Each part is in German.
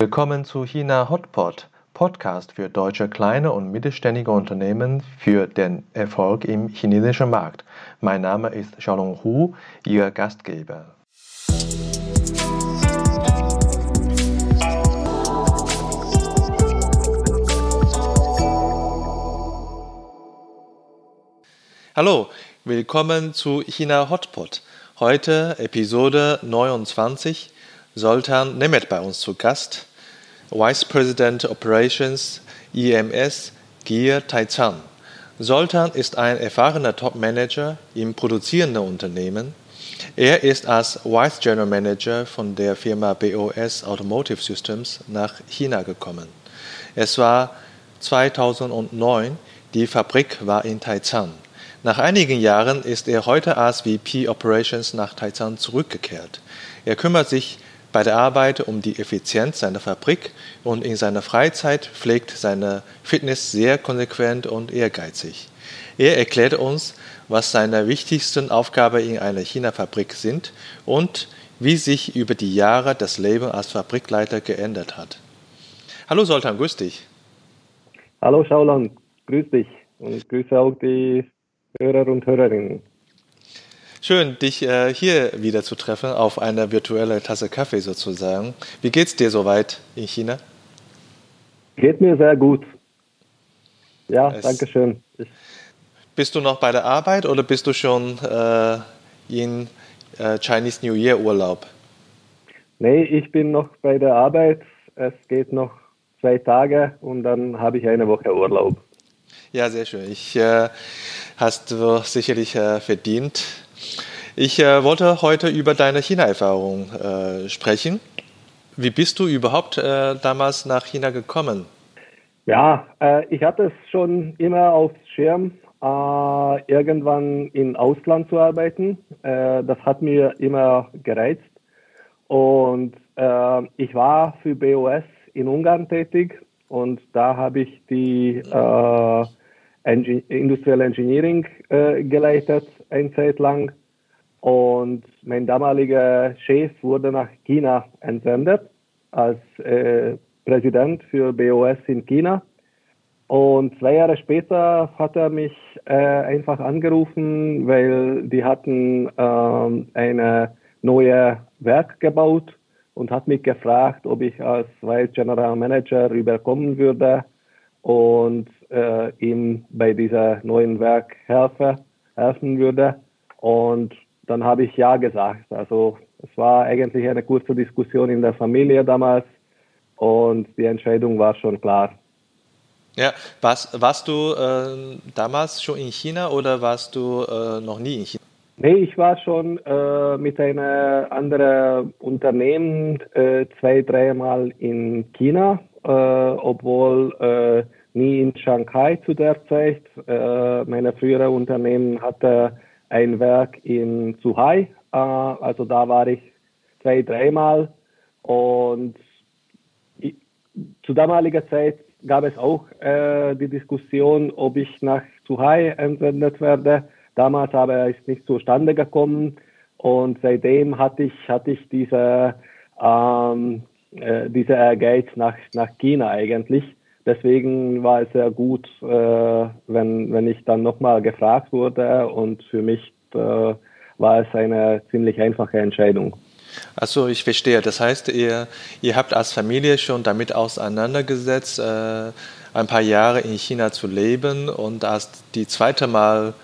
Willkommen zu China Hotpot, Podcast für deutsche kleine und mittelständige Unternehmen für den Erfolg im chinesischen Markt. Mein Name ist Xiaolong Hu, Ihr Gastgeber. Hallo, willkommen zu China Hotpot. Heute Episode 29. Soltan Nemeth bei uns zu Gast, Vice President Operations EMS Gear Taizan. Soltan ist ein erfahrener Top-Manager im produzierenden Unternehmen. Er ist als Vice General Manager von der Firma BOS Automotive Systems nach China gekommen. Es war 2009, die Fabrik war in Taizan. Nach einigen Jahren ist er heute als VP Operations nach Taizan zurückgekehrt. Er kümmert sich bei der Arbeit um die Effizienz seiner Fabrik und in seiner Freizeit pflegt seine Fitness sehr konsequent und ehrgeizig. Er erklärt uns, was seine wichtigsten Aufgaben in einer China-Fabrik sind und wie sich über die Jahre das Leben als Fabrikleiter geändert hat. Hallo Soltan, grüß dich. Hallo Schaulan, grüß dich und grüße auch die Hörer und Hörerinnen. Schön, dich äh, hier wieder zu treffen, auf einer virtuellen Tasse Kaffee sozusagen. Wie geht's dir soweit in China? Geht mir sehr gut. Ja, es danke schön. Ich bist du noch bei der Arbeit oder bist du schon äh, in äh, Chinese New Year Urlaub? Nee, ich bin noch bei der Arbeit. Es geht noch zwei Tage und dann habe ich eine Woche Urlaub. Ja, sehr schön. Ich äh, hast du sicherlich äh, verdient. Ich äh, wollte heute über deine China-Erfahrung äh, sprechen. Wie bist du überhaupt äh, damals nach China gekommen? Ja, äh, ich hatte es schon immer auf Schirm, irgendwann im Ausland zu arbeiten. das hat mir immer gereizt. Und ich war für BOS in Ungarn tätig und da habe ich die äh, Engin Industrial Engineering äh, geleitet, eine Zeit lang. Und mein damaliger Chef wurde nach China entsendet als äh, Präsident für BOS in China. Und zwei Jahre später hat er mich äh, einfach angerufen, weil die hatten ähm, eine neue Werk gebaut und hat mich gefragt, ob ich als Vice General Manager rüberkommen würde und äh, ihm bei dieser neuen Werk helfe, helfen würde. Und dann habe ich ja gesagt. Also es war eigentlich eine kurze Diskussion in der Familie damals und die Entscheidung war schon klar. Ja, warst, warst du äh, damals schon in China oder warst du äh, noch nie in China? Nee, ich war schon äh, mit einem anderen Unternehmen äh, zwei, dreimal in China, äh, obwohl äh, nie in Shanghai zu der Zeit. Äh, meine frühere Unternehmen hatte ein Werk in Zhuhai, äh, also da war ich zwei, dreimal. Und ich, zu damaliger Zeit gab es auch die Diskussion, ob ich nach Zhuhai entsendet werde. Damals aber ist nicht zustande gekommen. Und seitdem hatte ich, hatte ich diese, ähm, äh, diese Ehrgeiz nach, nach China eigentlich. Deswegen war es sehr gut, äh, wenn, wenn ich dann nochmal gefragt wurde und für mich äh, war es eine ziemlich einfache Entscheidung. Also ich verstehe. Das heißt, ihr, ihr habt als Familie schon damit auseinandergesetzt, äh, ein paar Jahre in China zu leben und als die zweite Mal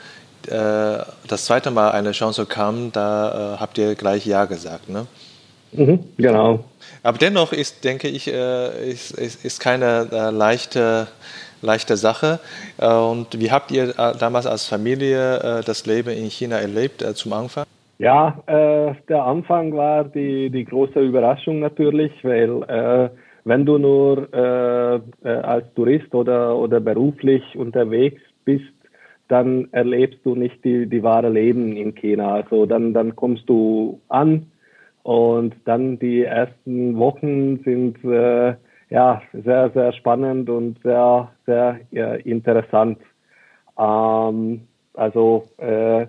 äh, das zweite Mal eine Chance kam, da äh, habt ihr gleich Ja gesagt, ne? Mhm, genau. Aber dennoch ist, denke ich, äh, ist, ist, ist keine äh, leichte, leichte Sache. Äh, und wie habt ihr äh, damals als Familie das Leben in China erlebt zum Anfang? Ja, der Anfang war die, die große Überraschung natürlich, weil wenn du nur als Tourist oder, oder beruflich unterwegs bist, dann erlebst du nicht die, die wahre Leben in China. Also dann, dann kommst du an und dann die ersten Wochen sind äh, ja sehr, sehr spannend und sehr, sehr ja, interessant. Ähm, also äh,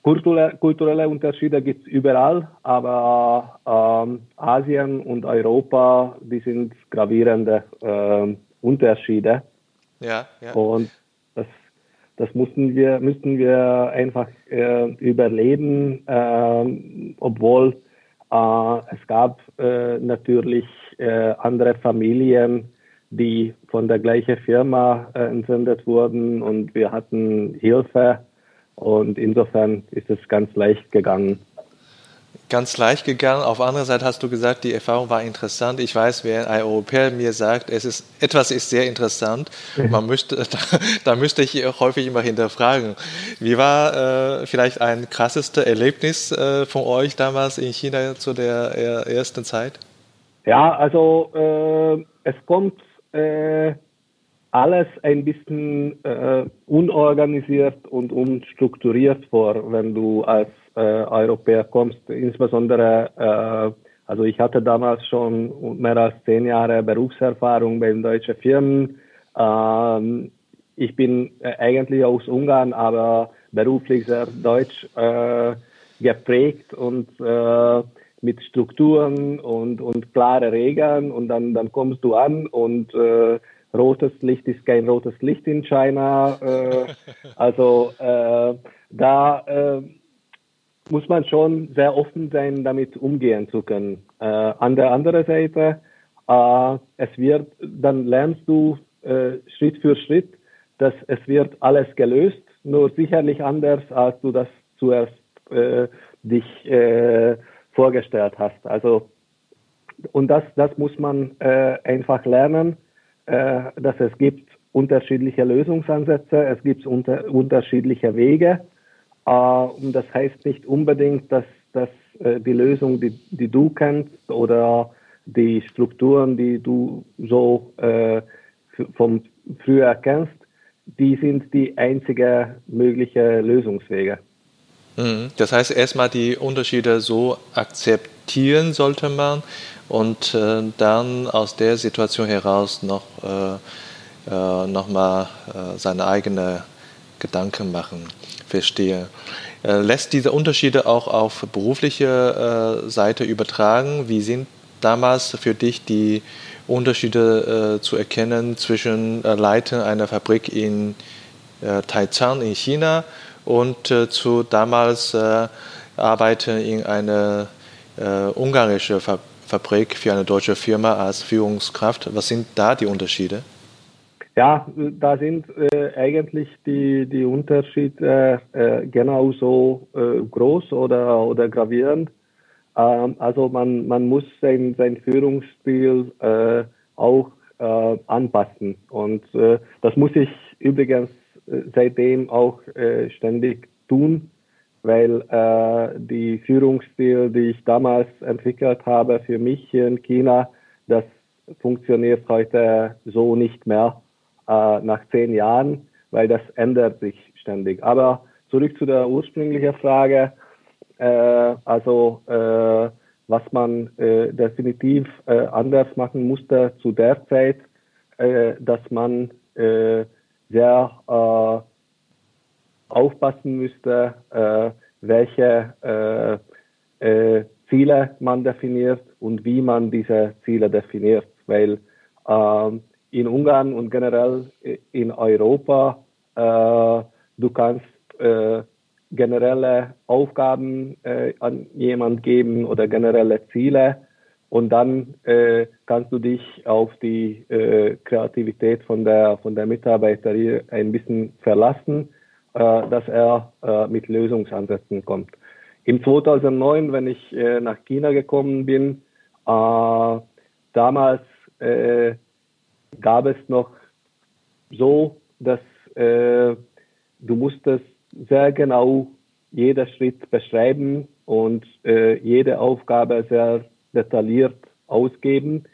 kulturelle, kulturelle Unterschiede gibt es überall, aber ähm, Asien und Europa, die sind gravierende äh, Unterschiede. Ja, ja. Und das, das mussten wir, müssten wir einfach äh, überleben, äh, obwohl äh, es gab äh, natürlich äh, andere Familien, die von der gleichen Firma entsendet wurden und wir hatten Hilfe. Und insofern ist es ganz leicht gegangen ganz leicht gegangen. Auf der anderen Seite hast du gesagt, die Erfahrung war interessant. Ich weiß, wer ein Europäer mir sagt, es ist, etwas ist sehr interessant, mhm. man müsste, da, da, müsste ich häufig immer hinterfragen. Wie war äh, vielleicht ein krassestes Erlebnis äh, von euch damals in China zu der ersten Zeit? Ja, also äh, es kommt äh, alles ein bisschen äh, unorganisiert und unstrukturiert vor, wenn du als äh, Europäer kommst. Insbesondere, äh, also ich hatte damals schon mehr als zehn Jahre Berufserfahrung bei deutschen Firmen. Ähm, ich bin äh, eigentlich aus Ungarn, aber beruflich sehr deutsch äh, geprägt und äh, mit Strukturen und, und klare Regeln und dann, dann kommst du an und äh, rotes Licht ist kein rotes Licht in China. Äh, also äh, da äh, muss man schon sehr offen sein, damit umgehen zu können. Äh, an der anderen Seite, äh, es wird, dann lernst du äh, Schritt für Schritt, dass es wird alles gelöst, nur sicherlich anders, als du das zuerst äh, dich äh, vorgestellt hast. Also und das, das muss man äh, einfach lernen, äh, dass es gibt unterschiedliche Lösungsansätze, es gibt unter, unterschiedliche Wege und das heißt nicht unbedingt, dass, dass äh, die Lösung, die, die du kennst oder die Strukturen, die du so äh, vom früher kennst, die sind die einzige mögliche Lösungswege. Mhm. Das heißt, erstmal die Unterschiede so akzeptieren sollte man und äh, dann aus der Situation heraus noch, äh, äh, noch mal äh, seine eigenen Gedanken machen verstehe. Äh, lässt diese Unterschiede auch auf berufliche äh, Seite übertragen? Wie sind damals für dich die Unterschiede äh, zu erkennen zwischen Leiten einer Fabrik in Taizang in China und zu damals Arbeiten in einer ungarischen Fabrik für eine deutsche Firma als Führungskraft? Was sind da die Unterschiede? Ja, da sind äh, eigentlich die, die Unterschiede äh, genauso äh, groß oder, oder gravierend. Ähm, also man, man muss sein, sein Führungsstil äh, auch äh, anpassen. Und äh, das muss ich übrigens äh, seitdem auch äh, ständig tun, weil äh, die Führungsstil, die ich damals entwickelt habe für mich hier in China, das funktioniert heute so nicht mehr äh, nach zehn Jahren, weil das ändert sich ständig. Aber zurück zu der ursprünglichen Frage. Äh, also äh, was man äh, definitiv äh, anders machen musste zu der Zeit, äh, dass man äh, sehr äh, aufpassen müsste, äh, welche äh, äh, Ziele man definiert und wie man diese Ziele definiert, weil ähm, in Ungarn und generell in Europa, äh, du kannst äh, generelle Aufgaben äh, an jemand geben oder generelle Ziele und dann äh, kannst du dich auf die äh, Kreativität von der von der Mitarbeiter hier ein bisschen verlassen, äh, dass er äh, mit Lösungsansätzen kommt. Im 2009, wenn ich äh, nach China gekommen bin, äh, damals äh, gab es noch so, dass äh, du musstest sehr genau jeder Schritt beschreiben und äh, jede Aufgabe sehr detailliert ausgeben,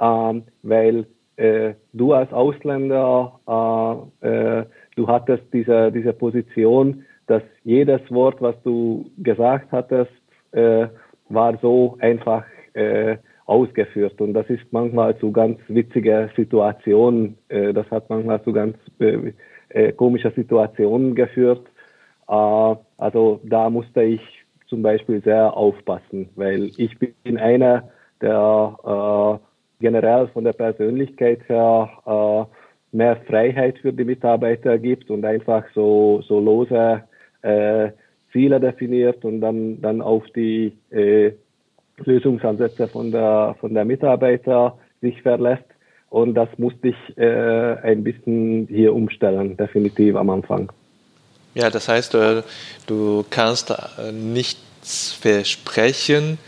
ähm, weil äh, du als Ausländer, äh, äh, du hattest diese, diese Position, dass jedes Wort, was du gesagt hattest, äh, war so einfach ausgeführt. Und das ist manchmal zu ganz witziger Situationen, äh, das hat manchmal zu ganz äh, äh, komischer Situationen geführt. Äh, Also da musste ich zum Beispiel sehr aufpassen, weil ich bin einer, der äh, generell von der Persönlichkeit her äh, mehr Freiheit für die Mitarbeiter gibt und einfach so, so lose äh, Ziele definiert und dann, dann auf die äh, Lösungsansätze von der, von der Mitarbeiter sich verlässt. Und das musste ich äh, ein bisschen hier umstellen, definitiv am Anfang. Ja, das heißt, äh, du kannst äh, nichts versprechen,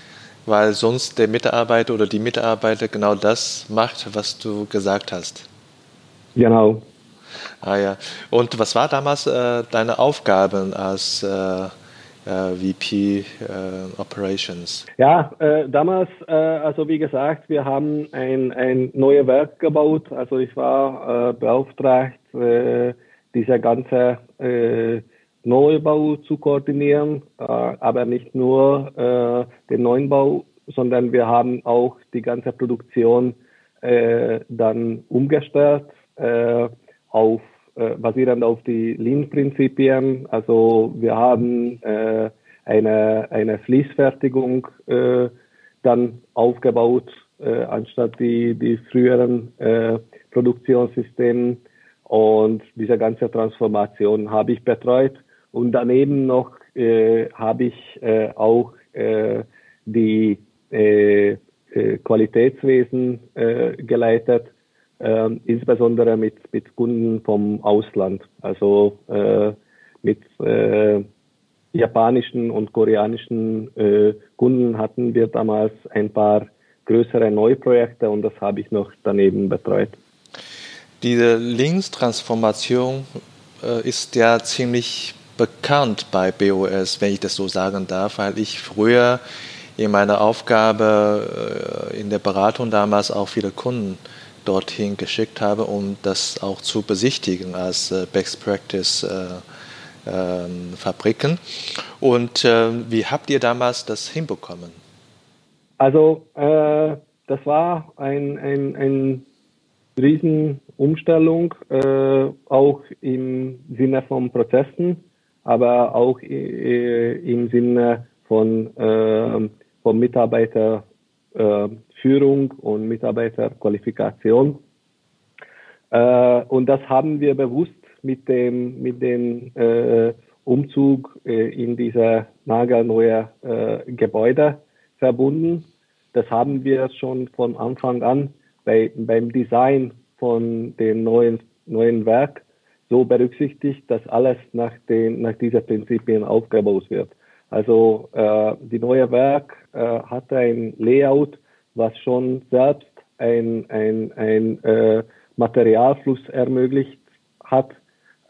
weil sonst der Mitarbeiter oder die Mitarbeiter genau das macht, was du gesagt hast. Genau. Ah ja. Und was war damals äh, deine Aufgabe als äh VP äh, Operations? Ja, äh, damals, also wie gesagt, wir haben ein, ein neues Werk gebaut. Also ich war beauftragt, dieser ganze Neubau zu koordinieren, aber nicht nur den Neubau, sondern wir haben auch die ganze Produktion dann umgestellt auf äh, basierend auf die Lean-Prinzipien. Also wir haben äh, eine, eine Fließfertigung äh, dann aufgebaut, äh, anstatt die, die früheren äh, Produktionssysteme. Und diese ganze Transformation habe ich betreut. Und daneben noch äh, habe ich äh, auch äh, die äh, äh Qualitätswesen äh, geleitet äh, insbesondere mit, mit Kunden vom Ausland, also äh, mit äh, japanischen und koreanischen äh, Kunden hatten wir damals ein paar größere Neuprojekte und das habe ich noch daneben betreut. Diese Linkstransformation äh, ist ja ziemlich bekannt bei BOS, wenn ich das so sagen darf, weil ich früher in meiner Aufgabe äh, in der Beratung damals auch viele Kunden dorthin geschickt habe, um das auch zu besichtigen als äh, Best Practice äh, äh, Fabriken. Und ähm, wie habt ihr damals das hinbekommen? Also äh, das war ein, ein, ein Riesenumstellung, äh, auch im Sinne von Prozessen, aber auch äh, im Sinne von, von Mitarbeiter Führung und Mitarbeiterqualifikation. Äh, und das haben wir bewusst mit dem, mit dem äh, Umzug äh, in diese nagelneue Gebäude verbunden. Das haben wir schon von Anfang an bei, beim Design von dem neuen, neuen Werk so berücksichtigt, dass alles nach, den, nach diesen Prinzipien aufgebaut wird. Also äh, die neue Werk äh, hat ein Layout, was schon selbst ein, ein, ein äh, Materialfluss ermöglicht hat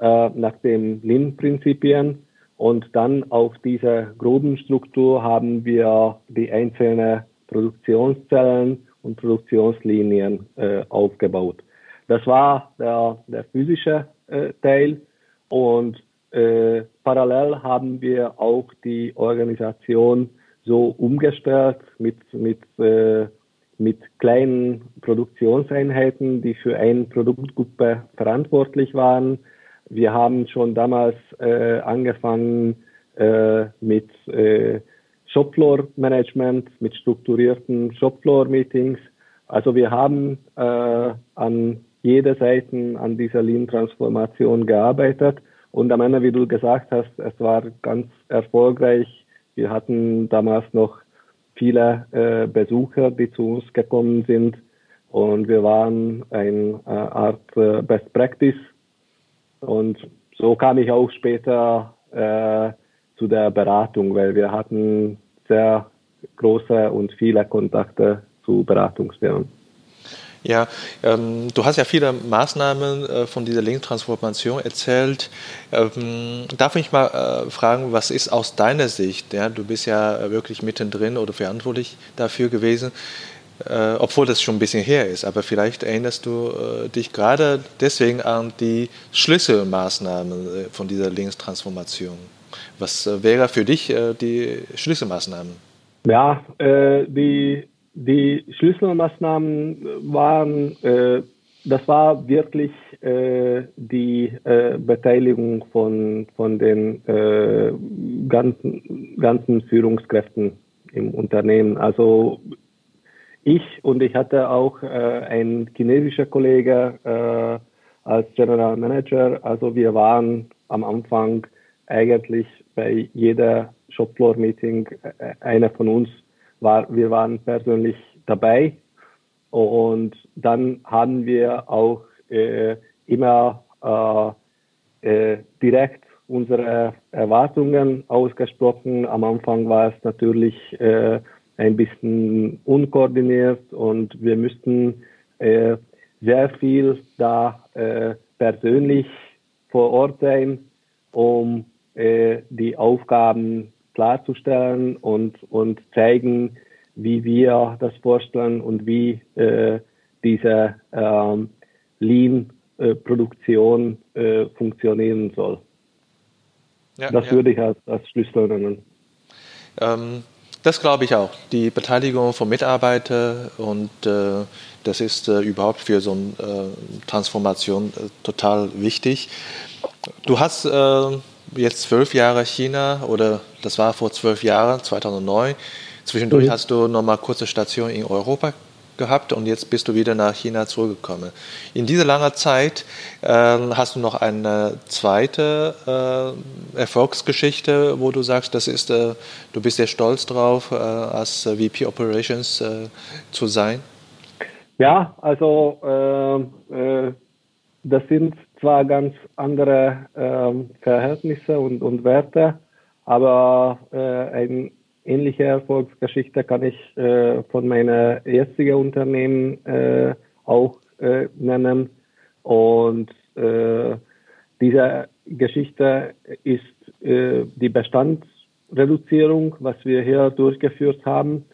äh, nach den Lean-Prinzipien. Und dann auf dieser groben Struktur haben wir die einzelnen Produktionszellen und Produktionslinien äh, aufgebaut. Das war der, der physische äh, Teil und äh, parallel haben wir auch die Organisation so umgestellt mit, mit, äh, mit kleinen Produktionseinheiten, die für eine Produktgruppe verantwortlich waren. Wir haben schon damals äh, angefangen äh, mit äh, Shopfloor-Management, mit strukturierten Shopfloor-Meetings. Also wir haben äh, an jeder Seite an dieser Lean-Transformation gearbeitet. Und am Ende, wie du gesagt hast, es war ganz erfolgreich wir hatten damals noch viele äh, Besucher, die zu uns gekommen sind und wir waren eine äh, Art äh, Best Practice und so kam ich auch später äh, zu der Beratung, weil wir hatten sehr große und viele Kontakte zu Beratungsfirmen. Ja, ähm, du hast ja viele Maßnahmen äh, von dieser Linktransformation erzählt. Ähm, darf ich mal äh, fragen, was ist aus deiner Sicht? Ja, du bist ja wirklich mittendrin oder verantwortlich dafür gewesen, äh, obwohl das schon ein bisschen her ist. Aber vielleicht erinnerst du äh, dich gerade deswegen an die Schlüsselmaßnahmen äh, von dieser Linkstransformation. Was äh, wäre für dich die Schlüsselmaßnahmen? Ja, die die Schlüsselmaßnahmen waren äh, das war wirklich äh, die äh, Beteiligung von, von den äh, ganzen, ganzen Führungskräften im Unternehmen. Also ich und ich hatte auch äh, einen chinesischen Kollege äh, als General Manager. Also wir waren am Anfang eigentlich bei jeder Shopfloor-Meeting, äh, einer von uns war, wir waren persönlich dabei und dann haben wir auch äh, immer äh, äh, direkt unsere Erwartungen ausgesprochen. Am Anfang war es natürlich äh, ein bisschen unkoordiniert und wir müssten äh, sehr viel da äh, persönlich vor Ort sein, um die Aufgaben klarzustellen und, und zeigen, wie wir das vorstellen und wie äh, diese ähm, Lean-Produktion äh, funktionieren soll. Ja, das ja. würde ich als, als Schlüssel nennen. Ähm, das glaube ich auch. Die Beteiligung von Mitarbeitern und äh, das ist äh, überhaupt für so eine äh, Transformation äh, total wichtig. Du hast jetzt zwölf Jahre China oder das war vor zwölf Jahren, 2009. Zwischendurch mhm. hast du nochmal kurze Station in Europa gehabt und jetzt bist du wieder nach China zurückgekommen. In dieser langen Zeit äh, hast du noch eine zweite äh, Erfolgsgeschichte, wo du sagst, das ist, äh, du bist sehr stolz drauf, äh, als VP Operations äh, zu sein. Ja, also äh, das sind zwar ganz andere ähm, Verhältnisse und, und Werte, aber ein ähnliche Erfolgsgeschichte kann ich äh, von meiner jetzigen Unternehmen äh, auch äh, nennen. Und äh, diese Geschichte ist äh, die Bestandsreduzierung, was wir hier durchgeführt haben.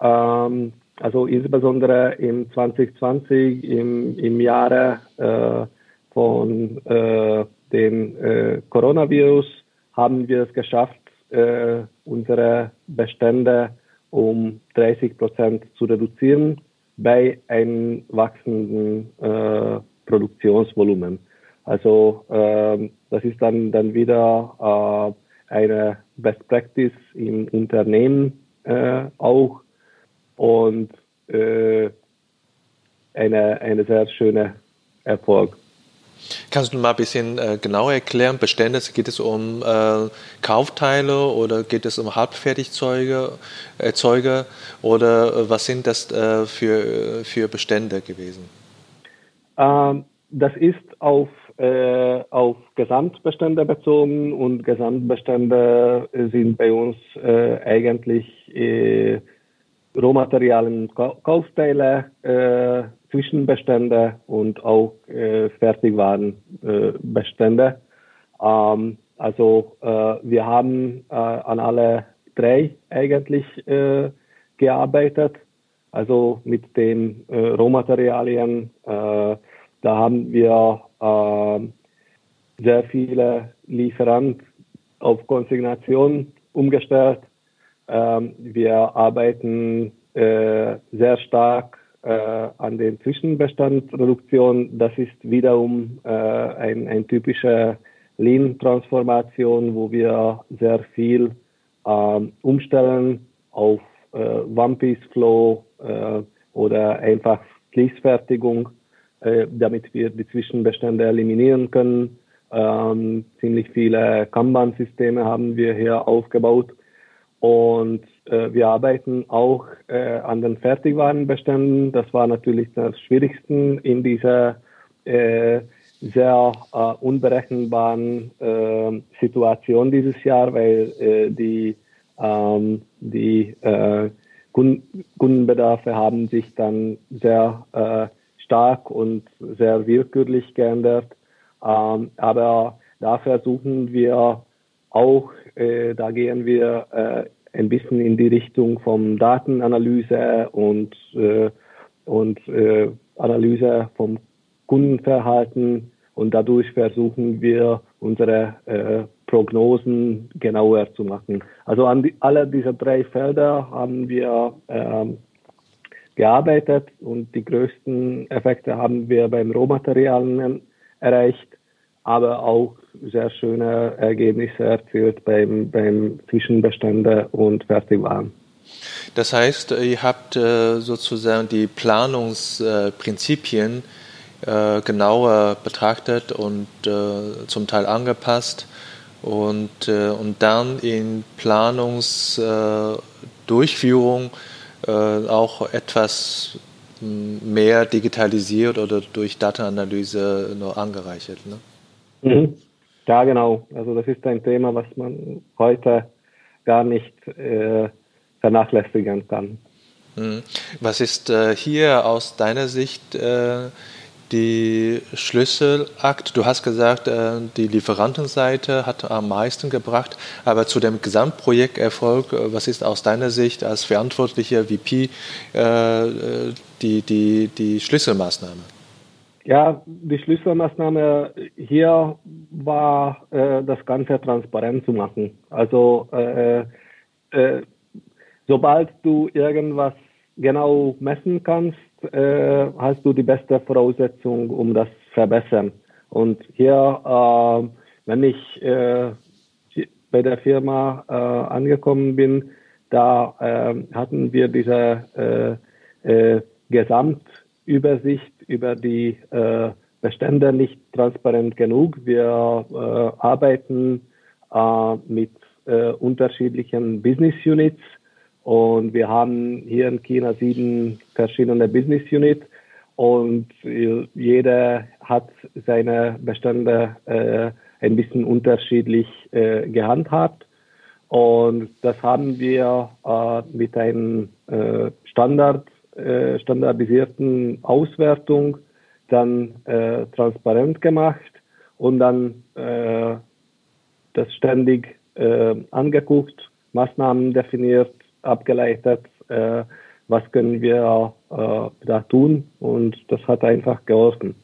Ähm, also insbesondere im 2020, im, im Jahre äh, von äh, dem äh, Coronavirus, haben wir es geschafft, äh, unsere Bestände um 30 Prozent zu reduzieren bei einem wachsenden äh, Produktionsvolumen. Also äh, das ist dann, dann wieder äh, eine Best Practice im Unternehmen äh, auch und äh, eine, eine sehr schöne Erfolg. Kannst du mal ein bisschen äh, genauer erklären, Bestände, geht es um äh, Kaufteile oder geht es um Halbfertigzeuge Erzeuger oder äh, was sind das äh, für, für Bestände gewesen? Ähm, das ist auf, äh, auf Gesamtbestände bezogen und Gesamtbestände sind bei uns äh, eigentlich Rohmaterialien, Kaufteile, Zwischenbestände und auch äh, Fertigwarenbestände. Äh, ähm, also äh, wir haben äh, an alle drei eigentlich äh, gearbeitet. Also mit den äh, Rohmaterialien, äh, da haben wir äh, sehr viele Lieferanten auf Konsignation umgestellt. Ähm, wir arbeiten äh, sehr stark äh, an den Zwischenbestandsreduktion. Das ist wiederum äh, ein, ein typischer Lean-Transformation, wo wir sehr viel äh, umstellen auf äh, One-Piece-Flow äh, oder einfach Fließfertigung, äh, damit wir die Zwischenbestände eliminieren können. Ähm, ziemlich viele Kanban-Systeme haben wir hier aufgebaut und äh, wir arbeiten auch äh, an den Fertigwarenbeständen. Das war natürlich das Schwierigste in dieser äh, sehr äh, unberechenbaren äh, Situation dieses Jahr, weil äh, die, ähm, die äh, Kundenbedarfe haben sich dann sehr stark und sehr willkürlich geändert. Ähm, aber da versuchen wir auch, da gehen wir ein bisschen in die Richtung vom Datenanalyse und, äh, und äh, Analyse vom Kundenverhalten und dadurch versuchen wir unsere äh, Prognosen genauer zu machen. Also an die, alle diese drei Felder haben wir ähm, gearbeitet und die größten Effekte haben wir beim Rohmaterialien erreicht, aber auch sehr schöne Ergebnisse erzielt beim, beim Zwischenbestände und Fertigwaren. Das heißt, ihr habt äh, sozusagen die Planungsprinzipien äh, genauer betrachtet und äh, zum Teil angepasst und, und dann in Planungsdurchführung auch etwas mehr digitalisiert oder durch Datenanalyse noch angereichert. Ne? Mhm. Ja, genau. Also das ist ein Thema, was man heute gar nicht äh, vernachlässigen kann. Mhm. Was ist äh, hier aus deiner Sicht äh, die Schlüsselakt? Du hast gesagt, äh, die Lieferantenseite hat am meisten gebracht, aber zu dem Gesamtprojekterfolg, äh, was ist aus deiner Sicht als verantwortlicher VP äh, die, die, die Schlüsselmaßnahme? Ja, die Schlüsselmaßnahme hier war, äh, das Ganze transparent zu machen. Also äh, äh, sobald du irgendwas genau messen kannst, äh, hast du die beste Voraussetzung, um das zu verbessern. Und hier, äh, wenn ich äh, bei der Firma äh, angekommen bin, da äh, hatten wir diese äh, äh, Gesamtübersicht über die äh, Bestände nicht transparent genug. Wir äh, arbeiten äh, mit äh, unterschiedlichen Business Units und wir haben hier in China sieben verschiedene Business Units und jeder hat seine Bestände äh, ein bisschen unterschiedlich äh, gehandhabt. Und das haben wir äh, mit einem äh, Standard, äh, standardisierten Auswertung dann äh, transparent gemacht und dann äh, das ständig äh, angeguckt, Maßnahmen definiert abgeleitet, äh, was können wir äh, da tun und das hat einfach geholfen.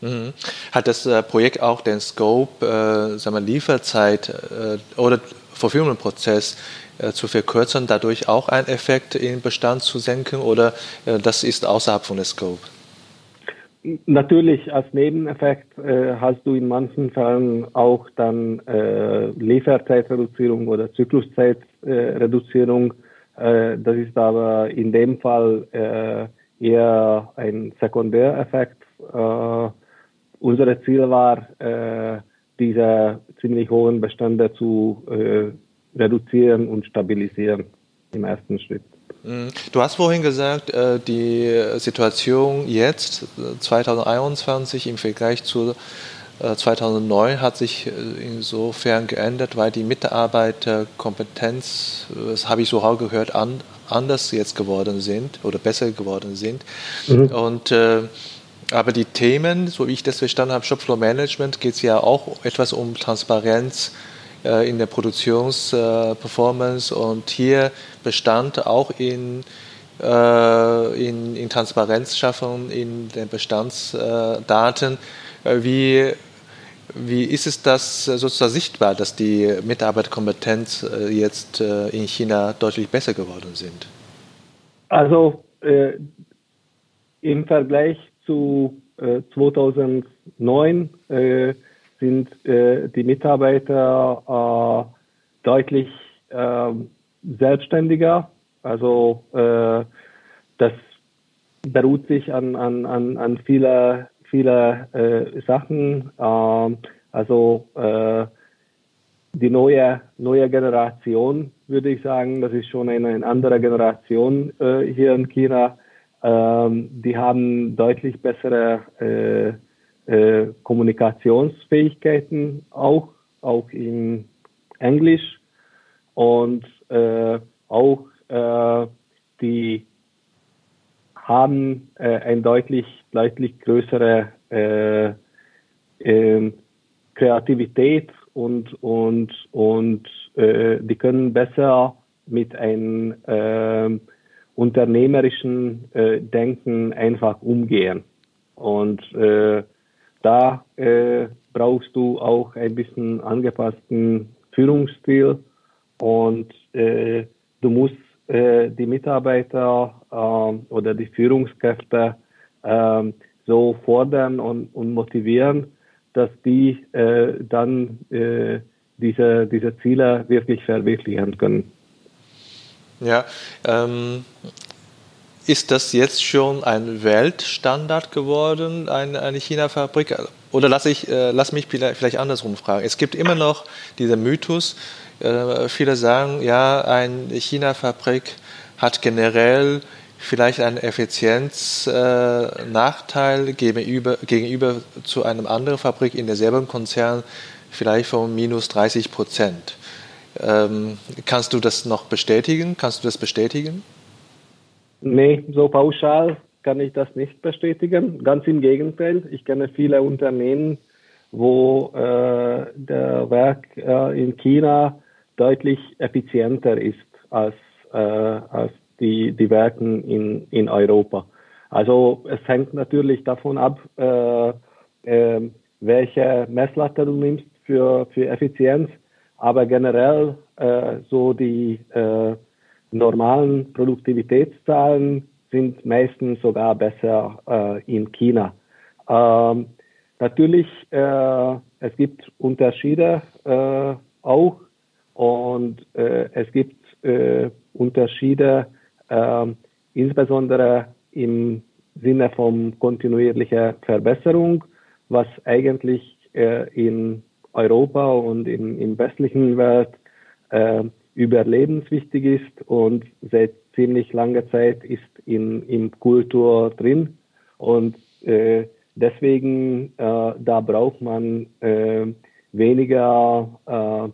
Mhm. Hat das äh, Projekt auch den Scope, äh, sagen wir, Lieferzeit äh, oder Verfügungsprozess äh, zu verkürzen, dadurch auch einen Effekt im Bestand zu senken oder äh, das ist außerhalb von der Scope? Natürlich als Nebeneffekt äh, hast du in manchen Fällen auch dann äh, Lieferzeitreduzierung oder Zykluszeitreduzierung äh, das ist aber in dem Fall äh, eher ein Sekundäreffekt. Äh, unser Ziel war, diese ziemlich hohen Bestände zu reduzieren und stabilisieren im ersten Schritt. Mhm. Du hast vorhin gesagt, die Situation jetzt, 2021 im Vergleich zu 2009 äh, hat sich äh, insofern geändert, weil die Mitarbeiterkompetenz, das habe ich so auch gehört, an, anders jetzt geworden sind oder besser geworden sind. Mhm. Und äh, aber die Themen, so wie ich das verstanden habe, Shopfloor Management, geht es ja auch etwas um Transparenz äh, in der Produktionsperformance äh, und hier bestand auch in äh, in, in Transparenz schaffen in den Bestandsdaten. wie wie ist es das äh, sozusagen sichtbar, dass die Mitarbeiterkompetenz äh, jetzt äh, in China deutlich besser geworden sind? Also äh, im Vergleich zu äh, 2009 äh, sind die Mitarbeiter deutlich ähm, selbstständiger. Also das beruht sich an, an, an, an viele viele äh, Sachen. Ähm, also äh, die neue, neue Generation, würde ich sagen, das ist schon eine, eine andere Generation äh, hier in China. Ähm, die haben deutlich bessere äh, äh, Kommunikationsfähigkeiten auch, auch in Englisch. Und äh, auch äh, die haben äh, ein deutlich, deutlich größere äh, äh, Kreativität und, und, und die können besser mit einem äh, unternehmerischen äh, Denken einfach umgehen. Und äh, da äh, brauchst du auch ein bisschen angepassten Führungsstil und äh, du musst äh, die Mitarbeiter äh, oder die Führungskräfte äh, so fordern und, und, motivieren, dass die äh, dann äh, diese, diese Ziele wirklich verwirklichen können. Ja, ähm, ist das jetzt schon ein Weltstandard geworden, eine, eine China-Fabrik? Oder lass, ich, äh, lass mich vielleicht andersrum fragen. Es gibt immer noch diesen Mythos, äh, viele sagen, ja, eine China-Fabrik hat generell vielleicht einen Effizienznachteil äh, gegenüber, gegenüber zu einem anderen Fabrik in derselben Konzern, vielleicht von minus 30 Prozent. Ähm, kannst du das noch bestätigen? Kannst du das bestätigen? Nee, so pauschal kann ich das nicht bestätigen. Ganz im Gegenteil. Ich kenne viele Unternehmen, wo äh, der Werk äh, in China deutlich effizienter ist als, äh, als die, die Werken in, in Europa. Also es hängt natürlich davon ab, äh, äh, welche Messlatte du nimmst für, für Effizienz, aber generell äh, so die äh, normalen Produktivitätszahlen sind meistens sogar besser äh, in China. Ähm, natürlich, äh, es gibt Unterschiede äh, auch und äh, es gibt äh, Unterschiede ähm, insbesondere im Sinne von kontinuierlicher Verbesserung, was eigentlich äh, in Europa und in, im westlichen Welt überlebenswichtig ist und seit ziemlich langer Zeit ist in, in Kultur drin. Und äh, deswegen, äh, da braucht man äh, weniger äh,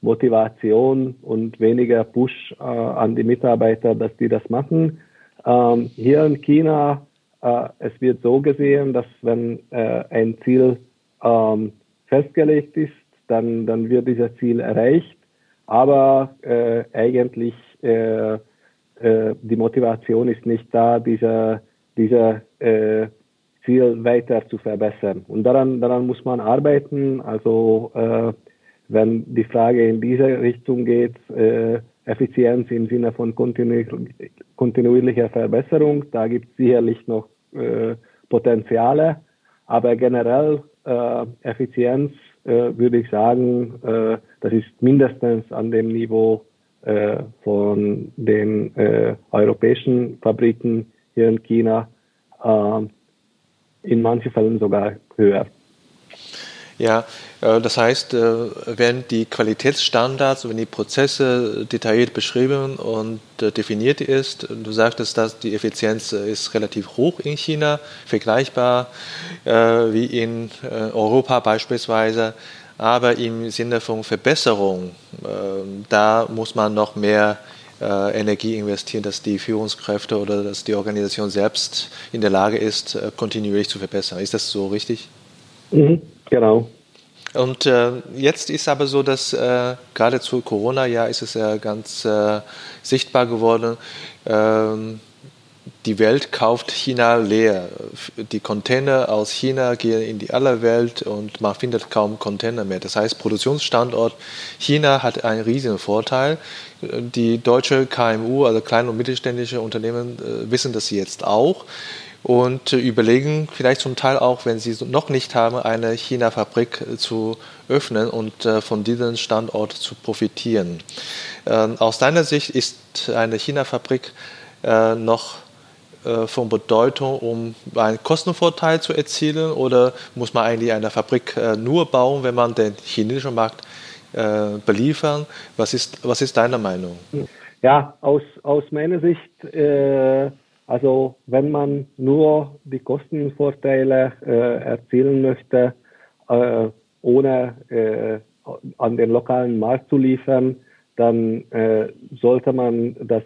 Motivation und weniger Push äh, an die Mitarbeiter, dass die das machen. Ähm, hier in China, äh, es wird so gesehen, dass wenn ein Ziel ähm, festgelegt ist, dann, dann wird dieses Ziel erreicht aber äh, eigentlich äh, äh, die Motivation ist nicht da, dieser, dieser äh, Ziel weiter zu verbessern. Und daran, daran muss man arbeiten. Also äh, wenn die Frage in diese Richtung geht, äh, Effizienz im Sinne von kontinu kontinuierlicher Verbesserung, da gibt es sicherlich noch äh, Potenziale, aber generell äh, Effizienz äh, würde ich sagen, äh, das ist mindestens an dem Niveau äh, von den äh, europäischen Fabriken hier in China, äh, in manchen Fällen sogar höher. Ja, äh, das heißt, äh, wenn die Qualitätsstandards, wenn die Prozesse detailliert beschrieben und äh, definiert ist, du sagtest, dass die Effizienz ist relativ hoch in China, vergleichbar wie in Europa beispielsweise, aber im Sinne von Verbesserung, da muss man noch mehr Energie investieren, dass die Führungskräfte oder dass die Organisation selbst in der Lage ist, kontinuierlich zu verbessern. Ist das so richtig? Mhm. Genau. Und äh, jetzt ist aber so, dass äh, gerade zu Corona-Jahr ist es ja ganz äh, sichtbar geworden, ähm, die Welt kauft China leer. Die Container aus China gehen in die aller Welt und man findet kaum Container mehr. Das heißt, Produktionsstandort China hat einen riesigen Vorteil. Die deutsche KMU, also kleine und mittelständische Unternehmen, äh, wissen das jetzt auch und überlegen vielleicht zum Teil auch, wenn sie noch nicht haben, eine China-Fabrik äh, zu öffnen und äh, von diesem Standort zu profitieren. Ähm, aus deiner Sicht ist eine China-Fabrik äh, noch von Bedeutung, um einen Kostenvorteil zu erzielen oder muss man eigentlich eine Fabrik nur bauen, wenn man den chinesischen Markt beliefern? Was ist, was ist deine Meinung? Ja, aus, aus meiner Sicht äh also wenn man nur die Kostenvorteile äh, erzielen möchte, äh, ohne äh, an den lokalen Markt zu liefern, dann äh, sollte man das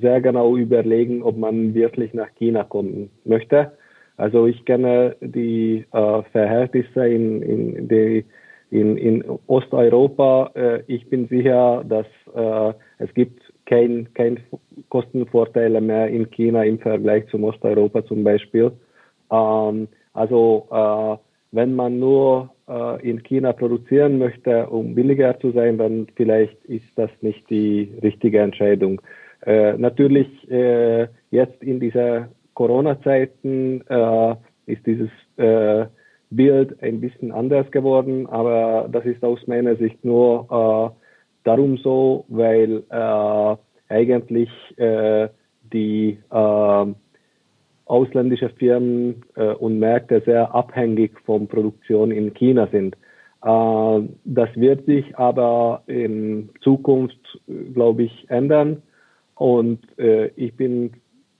sehr genau überlegen, ob man wirklich nach China kommen möchte. Also ich kenne die äh, Verhältnisse in, in, die, in, in Osteuropa. Äh, ich bin sicher, dass es gibt kein, kein Kostenvorteile mehr in China im Vergleich zum Osteuropa zum Beispiel. Ähm, also äh, wenn man nur äh, in China produzieren möchte, um billiger zu sein, dann vielleicht ist das nicht die richtige Entscheidung. Äh, natürlich äh, jetzt in dieser Corona-Zeiten äh, ist dieses äh, Bild ein bisschen anders geworden, aber das ist aus meiner Sicht nur darum so, weil äh, eigentlich äh, die äh, ausländische Firmen äh, und Märkte sehr abhängig von Produktion in China sind. Äh, das wird sich aber in Zukunft, glaube ich, ändern. Und äh, ich bin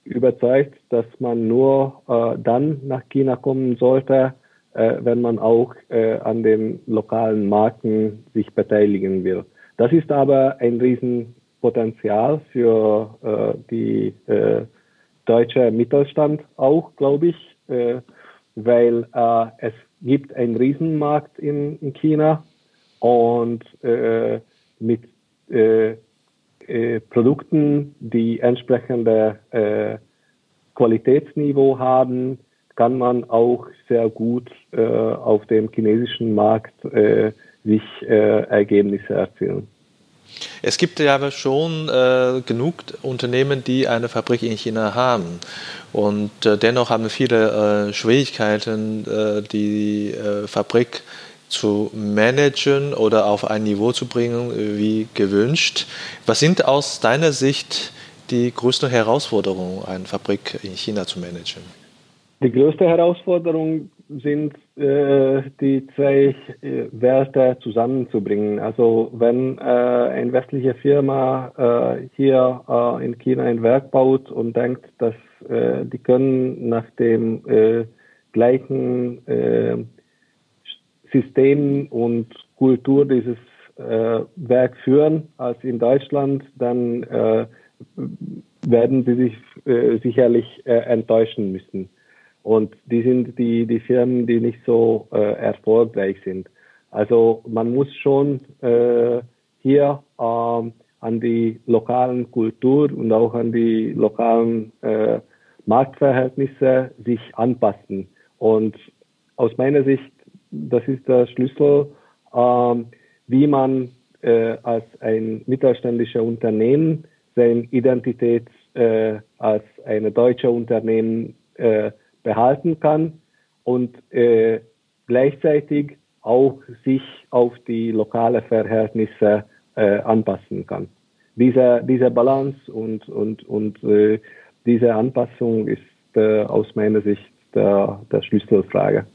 überzeugt, dass man nur äh, dann nach China kommen sollte, äh, wenn man auch äh, an den lokalen Marken sich beteiligen will. Das ist aber ein Riesenpotenzial für äh, die äh, deutsche Mittelstand auch, glaube ich, äh, weil äh, es gibt einen Riesenmarkt in, in China und äh, mit äh, äh, Produkten, die entsprechende äh, Qualitätsniveau haben, kann man auch sehr gut äh, auf dem chinesischen Markt äh, sich äh, Ergebnisse erzielen. Es gibt ja aber schon äh, genug Unternehmen, die eine Fabrik in China haben. Und äh, dennoch haben viele äh, Schwierigkeiten, die Fabrik zu managen oder auf ein Niveau zu bringen, wie gewünscht. Was sind aus deiner Sicht die größten Herausforderungen, eine Fabrik in China zu managen? Die größte Herausforderung sind äh, die zwei äh, Werte zusammenzubringen. Also wenn äh, eine westliche Firma äh, hier äh, in China ein Werk baut und denkt, dass die können nach dem gleichen System und Kultur dieses Werk führen als in Deutschland, dann werden sie sich sicherlich enttäuschen müssen. Und die sind die, die Firmen, die nicht so äh, erfolgreich sind. Also man muss schon äh, hier ähm, an die lokalen Kultur und auch an die lokalen äh, Marktverhältnisse sich anpassen. Und aus meiner Sicht, das ist der Schlüssel, ähm, wie man äh, als ein mittelständischer Unternehmen seine Identität äh, als ein deutscher Unternehmen äh, behalten kann und äh, gleichzeitig auch sich auf die lokale Verhältnisse äh, anpassen kann. Diese, diese Balance und, und, und äh, diese Anpassung ist äh, aus meiner Sicht der, der Schlüsselfrage.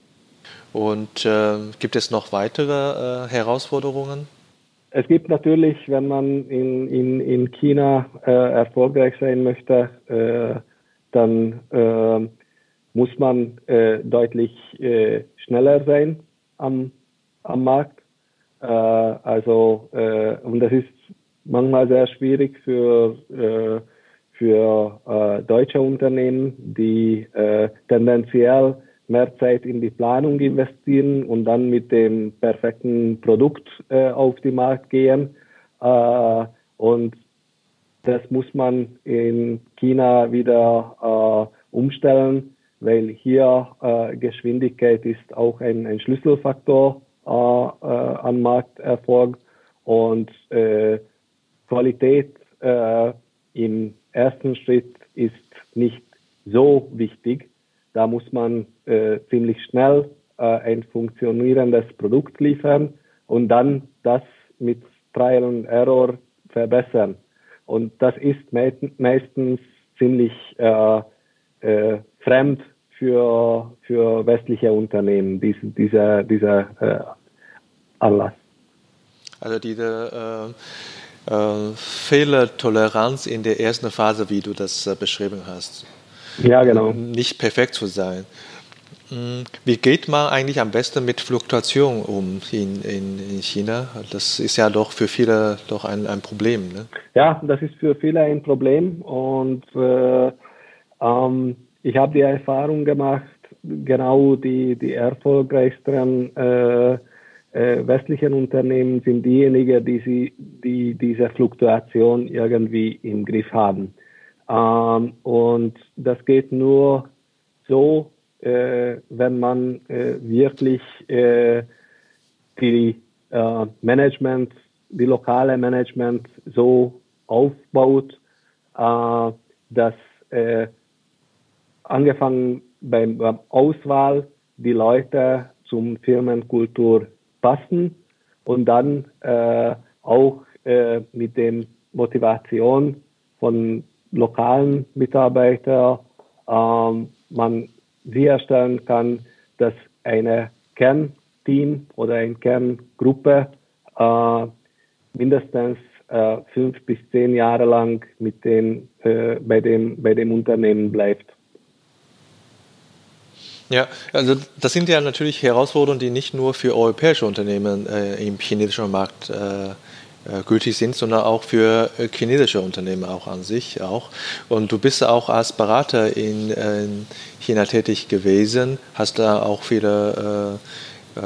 Und äh, gibt es noch weitere äh, Herausforderungen? Es gibt natürlich, wenn man in, in, in China äh, erfolgreich sein möchte, äh, dann äh, muss man äh, deutlich äh, schneller sein am, am Markt. Äh, also, äh, und das ist manchmal sehr schwierig für, äh, für äh, deutsche Unternehmen, die tendenziell mehr Zeit in die Planung investieren und dann mit dem perfekten Produkt auf den Markt gehen. Und das muss man in China wieder umstellen weil hier äh, Geschwindigkeit ist auch ein, ein Schlüsselfaktor äh, äh, an Markterfolg und äh, Qualität äh, im ersten Schritt ist nicht so wichtig. Da muss man ziemlich schnell ein funktionierendes Produkt liefern und dann das mit Trial and Error verbessern. Und das ist meistens ziemlich äh, äh, fremd für, für westliche Unternehmen, diese, dieser, dieser äh, Anlass. Also diese äh, äh, Fehlertoleranz in der ersten Phase, wie du das äh, beschrieben hast. Ja, genau. Nicht perfekt zu sein. Hm, wie geht man eigentlich am besten mit Fluktuation um in, in, in China? Das ist ja doch für viele doch ein, ein Problem. Ne? Ja, das ist für viele ein Problem und äh, ähm, ich habe die Erfahrung gemacht, genau die, die erfolgreichsten äh, äh, westlichen Unternehmen sind diejenigen, die, sie, die diese Fluktuation irgendwie im Griff haben. Ähm, und das geht nur so, äh, wenn man äh, wirklich äh, die Management, die lokale Management so aufbaut, dass angefangen beim, Auswahl die Leute zum Firmenkultur passen und dann äh, auch äh, mit dem Motivation von lokalen Mitarbeitern ähm, man sicherstellen kann, dass eine Kernteam oder eine Kerngruppe äh, mindestens äh, fünf bis zehn Jahre lang mit dem, äh, bei, dem, bei dem Unternehmen bleibt. Ja, also das sind ja natürlich Herausforderungen, die nicht nur für europäische Unternehmen äh, im chinesischen Markt äh, äh, gültig sind, sondern auch für äh, chinesische Unternehmen auch an sich auch. Und du bist auch als Berater in, in China tätig gewesen, hast da auch viele äh, äh,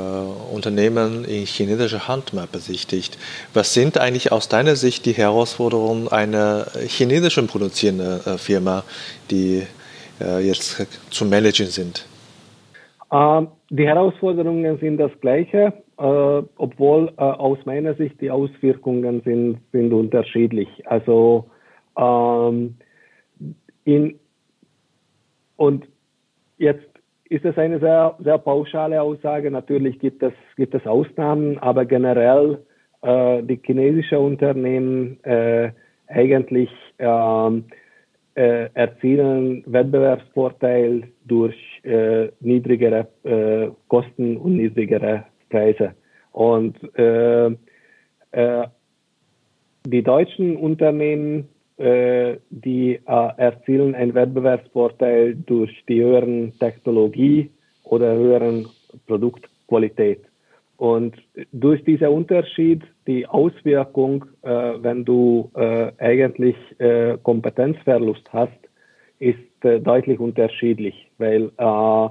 Unternehmen in chinesischer Hand mal besichtigt. Was sind eigentlich aus deiner Sicht die Herausforderungen einer chinesischen produzierenden Firma, die jetzt zu managen sind? Ähm, die Herausforderungen sind das gleiche äh, obwohl äh, aus meiner Sicht die Auswirkungen sind, sind unterschiedlich. Also ähm, in, und jetzt ist es eine sehr, sehr pauschale Aussage. Natürlich gibt es, gibt es Ausnahmen, aber generell äh, die chinesischen Unternehmen äh, eigentlich ähm, äh, erzielen Wettbewerbsvorteil durch äh, niedrigere äh, Kosten und niedrigere Preise. Und äh, äh, die deutschen Unternehmen, äh, die äh, erzielen einen Wettbewerbsvorteil durch die höheren Technologie oder höheren Produktqualität. Und durch diesen Unterschied, die Auswirkung, äh, wenn du äh, eigentlich äh, Kompetenzverlust hast, ist äh, deutlich unterschiedlich, weil äh,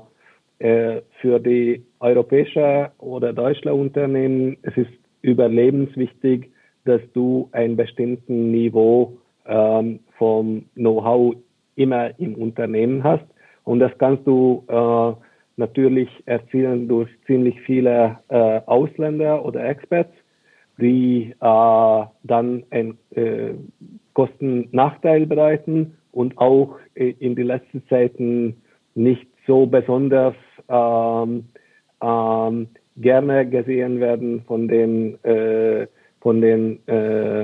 äh, für die europäische oder deutsche Unternehmen es ist überlebenswichtig, dass du ein bestimmtes Niveau ähm, vom Know-how immer im Unternehmen hast. Und das kannst du äh, natürlich erzielen durch ziemlich viele äh, Ausländer oder Experts, die äh, dann ein äh, Kostennachteil bedeuten und auch äh, in den letzten Zeiten nicht so besonders ähm, ähm, gerne gesehen werden von den, äh, von den äh,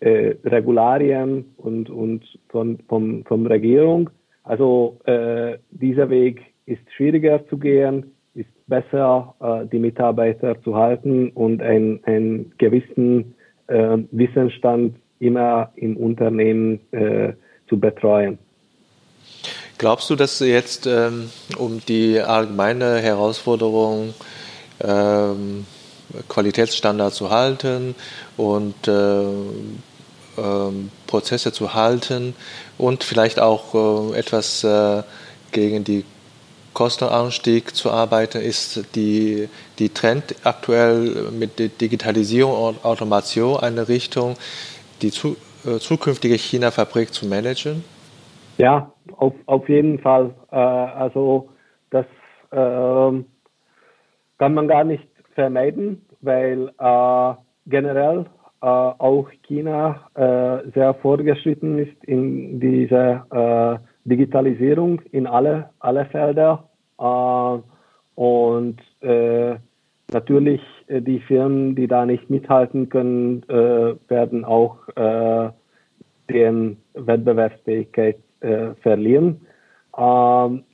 äh, Regularien und, und von, vom, vom Regierung. Also äh, dieser Weg ist schwieriger zu gehen, ist besser, äh, die Mitarbeiter zu halten und einen gewissen äh, Wissensstand immer im Unternehmen äh, zu betreuen. Glaubst du, dass jetzt ähm, um die allgemeine Herausforderung ähm, Qualitätsstandard zu halten und äh, ähm, Prozesse zu halten und vielleicht auch äh, etwas äh, gegen die Kostenanstieg zu arbeiten, ist die, die Trend aktuell mit der Digitalisierung und Automation eine Richtung, die zu, zukünftige China-Fabrik zu managen? Ja, auf, auf jeden Fall. Äh, also das äh, kann man gar nicht vermeiden, weil äh, generell äh, auch China äh, sehr fortgeschritten ist in dieser äh, Digitalisierung in alle, alle Felder. und natürlich die Firmen, die da nicht mithalten können, werden auch deren Wettbewerbsfähigkeit äh, verlieren. Ähm,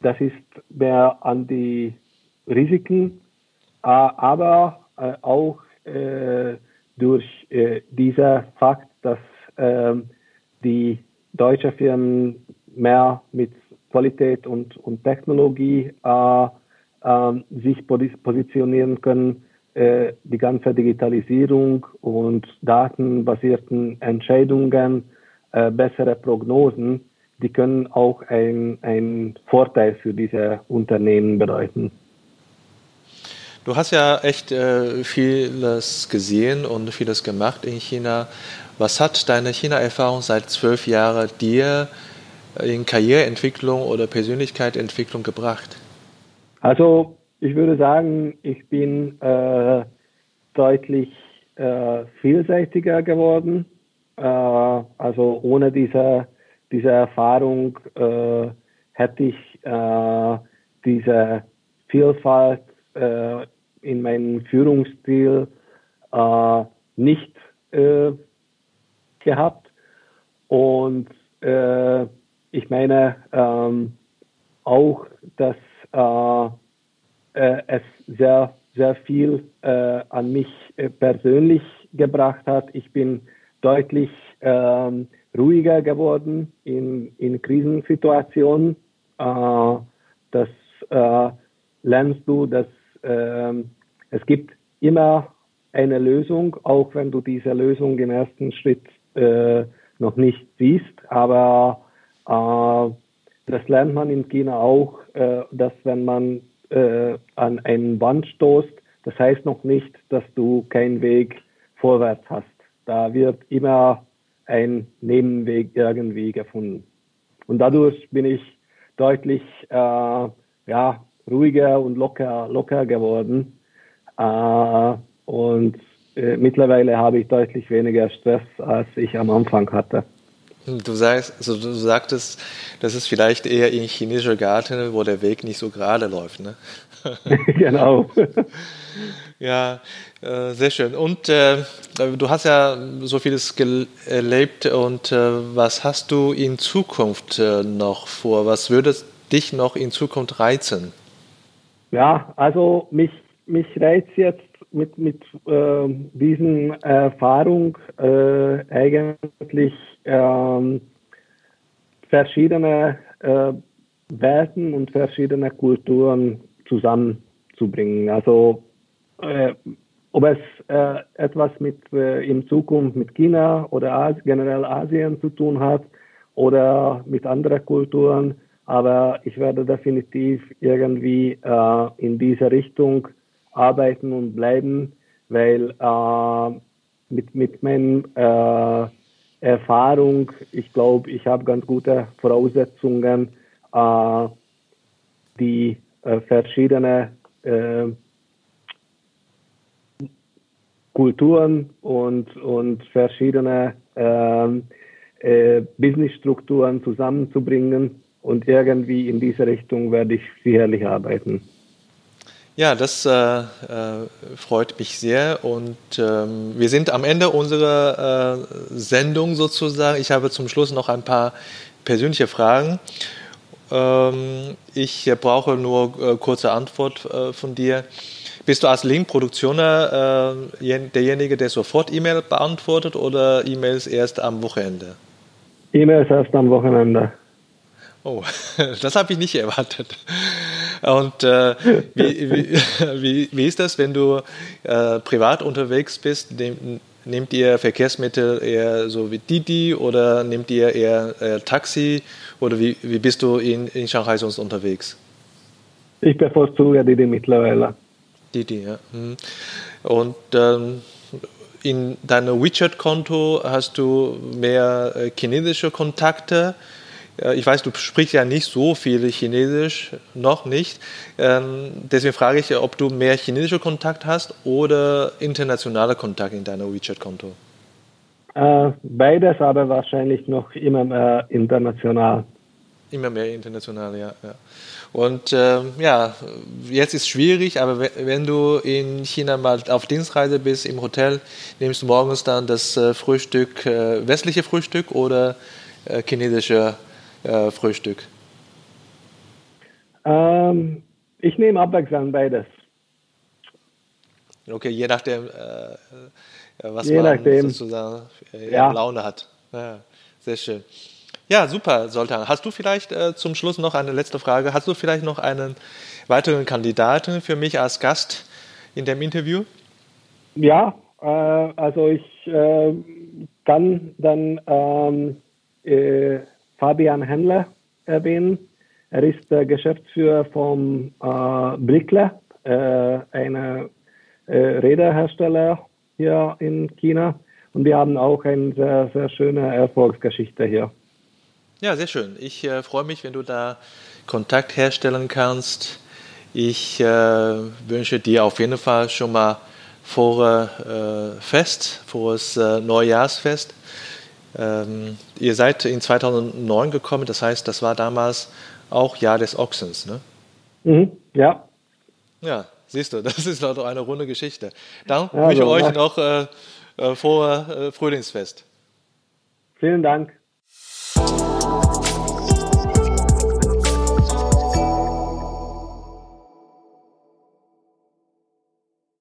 das ist mehr an die Risiken, äh, aber äh, auch äh, durch äh, dieser Fakt, dass ähm, die deutschen Firmen mehr mit Qualität und, und Technologie äh, sich positionieren können, die ganze Digitalisierung und datenbasierten Entscheidungen äh, bessere Prognosen, die können auch ein, Vorteil für diese Unternehmen bedeuten. Du hast ja echt äh, vieles gesehen und vieles gemacht in China. Was hat deine China-Erfahrung seit zwölf Jahren dir in Karriereentwicklung oder Persönlichkeitsentwicklung gebracht? Also ich würde sagen, ich bin äh, deutlich äh, vielseitiger geworden Äh, also ohne diese, diese Erfahrung äh, hätte ich äh, diese Vielfalt äh, in meinem Führungsstil nicht gehabt. Und ich meine ähm, auch, dass es sehr, sehr viel an mich persönlich gebracht hat. Ich bin deutlich ähm, ruhiger geworden in, in Krisensituationen. Äh, das äh, lernst du, dass äh, es gibt immer eine Lösung, auch wenn du diese Lösung im ersten Schritt äh, noch nicht siehst. Aber äh, das lernt man in China auch, äh, dass wenn man an einen Wand stoßt, das heißt noch nicht, dass du keinen Weg vorwärts hast. Da wird immer ein Nebenweg irgendwie gefunden. Und dadurch bin ich deutlich äh, ja, ruhiger und locker, locker geworden. Äh, und äh, mittlerweile habe ich deutlich weniger Stress, als ich am Anfang hatte. Du, sagst, also du sagtest, das ist vielleicht eher in chinesischer Garten, wo der Weg nicht so gerade läuft. Ne? genau. ja, äh, sehr schön. Und äh, du hast ja so vieles erlebt. Und äh, was hast du in Zukunft äh, noch vor? Was würde dich noch in Zukunft reizen? Ja, also mich, mich reizt jetzt mit, mit äh, diesen Erfahrung äh, eigentlich ähm, verschiedene Welten und verschiedene Kulturen zusammenzubringen. Also äh, ob es äh, etwas mit äh, in Zukunft mit China oder As generell Asien zu tun hat oder mit anderen Kulturen, aber ich werde definitiv irgendwie äh, in diese Richtung arbeiten und bleiben, weil äh, mit, mit meiner äh, Erfahrung, ich glaube, ich habe ganz gute Voraussetzungen, äh, die äh, verschiedene äh, Kulturen und, und verschiedene ähm, äh, Businessstrukturen zusammenzubringen. Und irgendwie in diese Richtung werde ich sicherlich arbeiten. Ja, das äh, äh, freut mich sehr. Und ähm, wir sind am Ende unserer äh, Sendung sozusagen. Ich habe zum Schluss noch ein paar persönliche Fragen. Ähm, ich brauche nur äh, kurze Antwort äh, von dir. Bist du als Link-Produktioner äh, derjenige, der sofort E-Mail beantwortet oder E-Mails erst am Wochenende? E-Mails erst am Wochenende. Oh, das habe ich nicht erwartet. Und äh, wie, wie, wie, wie, ist das, wenn du äh, privat unterwegs bist? Nehm, nehmt ihr Verkehrsmittel eher so wie Didi oder nehmt ihr eher äh, Taxi? Oder wie, wie bist du in, in Shanghai sonst unterwegs? Ich bevorzuge Didi mittlerweile. Didi, ja. Hm. Und ähm, in deinem WeChat-Konto hast du mehr äh, chinesische Kontakte. Ich weiß, du sprichst ja nicht so viel Chinesisch, noch nicht. Ähm, deswegen frage ich, ob du mehr chinesische Kontakt hast oder internationale Kontakt in deinem WeChat-Konto. Äh, beides, aber wahrscheinlich noch immer mehr international. Immer mehr international, ja. ja. Und ähm, ja, jetzt ist es schwierig, aber wenn du in China mal auf Dienstreise bist im Hotel, nimmst du morgens dann das äh, Frühstück, äh, westliche Frühstück oder chinesische äh, Frühstück? Ähm, ich nehme abwechselnd beides. Okay, je nachdem, äh, was je man nachdem. sozusagen ja. Laune hat. Ja, sehr schön. Ja, super, Soltan. Hast du vielleicht äh, zum Schluss noch eine letzte Frage? Hast du vielleicht noch einen weiteren Kandidaten für mich als Gast in dem Interview? Ja, äh, also ich äh, kann dann ähm, äh, Fabian Händler erwähnen. Er ist der Geschäftsführer vom äh, Brickle, äh, einer Räderhersteller hier in China. Und wir haben auch eine sehr, sehr schöne Erfolgsgeschichte hier. Ja, sehr schön. Ich äh, freue mich, wenn du da Kontakt herstellen kannst. Ich äh, wünsche dir auf jeden Fall schon mal frohe äh, Fest, frohes äh, Neujahrsfest. Ähm, ihr seid in 2009 gekommen, das heißt, das war damals auch Jahr des Ochsens, ne? Mhm, ja. Ja, siehst du, das ist doch eine runde Geschichte. Dann ja, wünsche ich euch noch äh, äh, frohe äh, Frühlingsfest. Vielen Dank.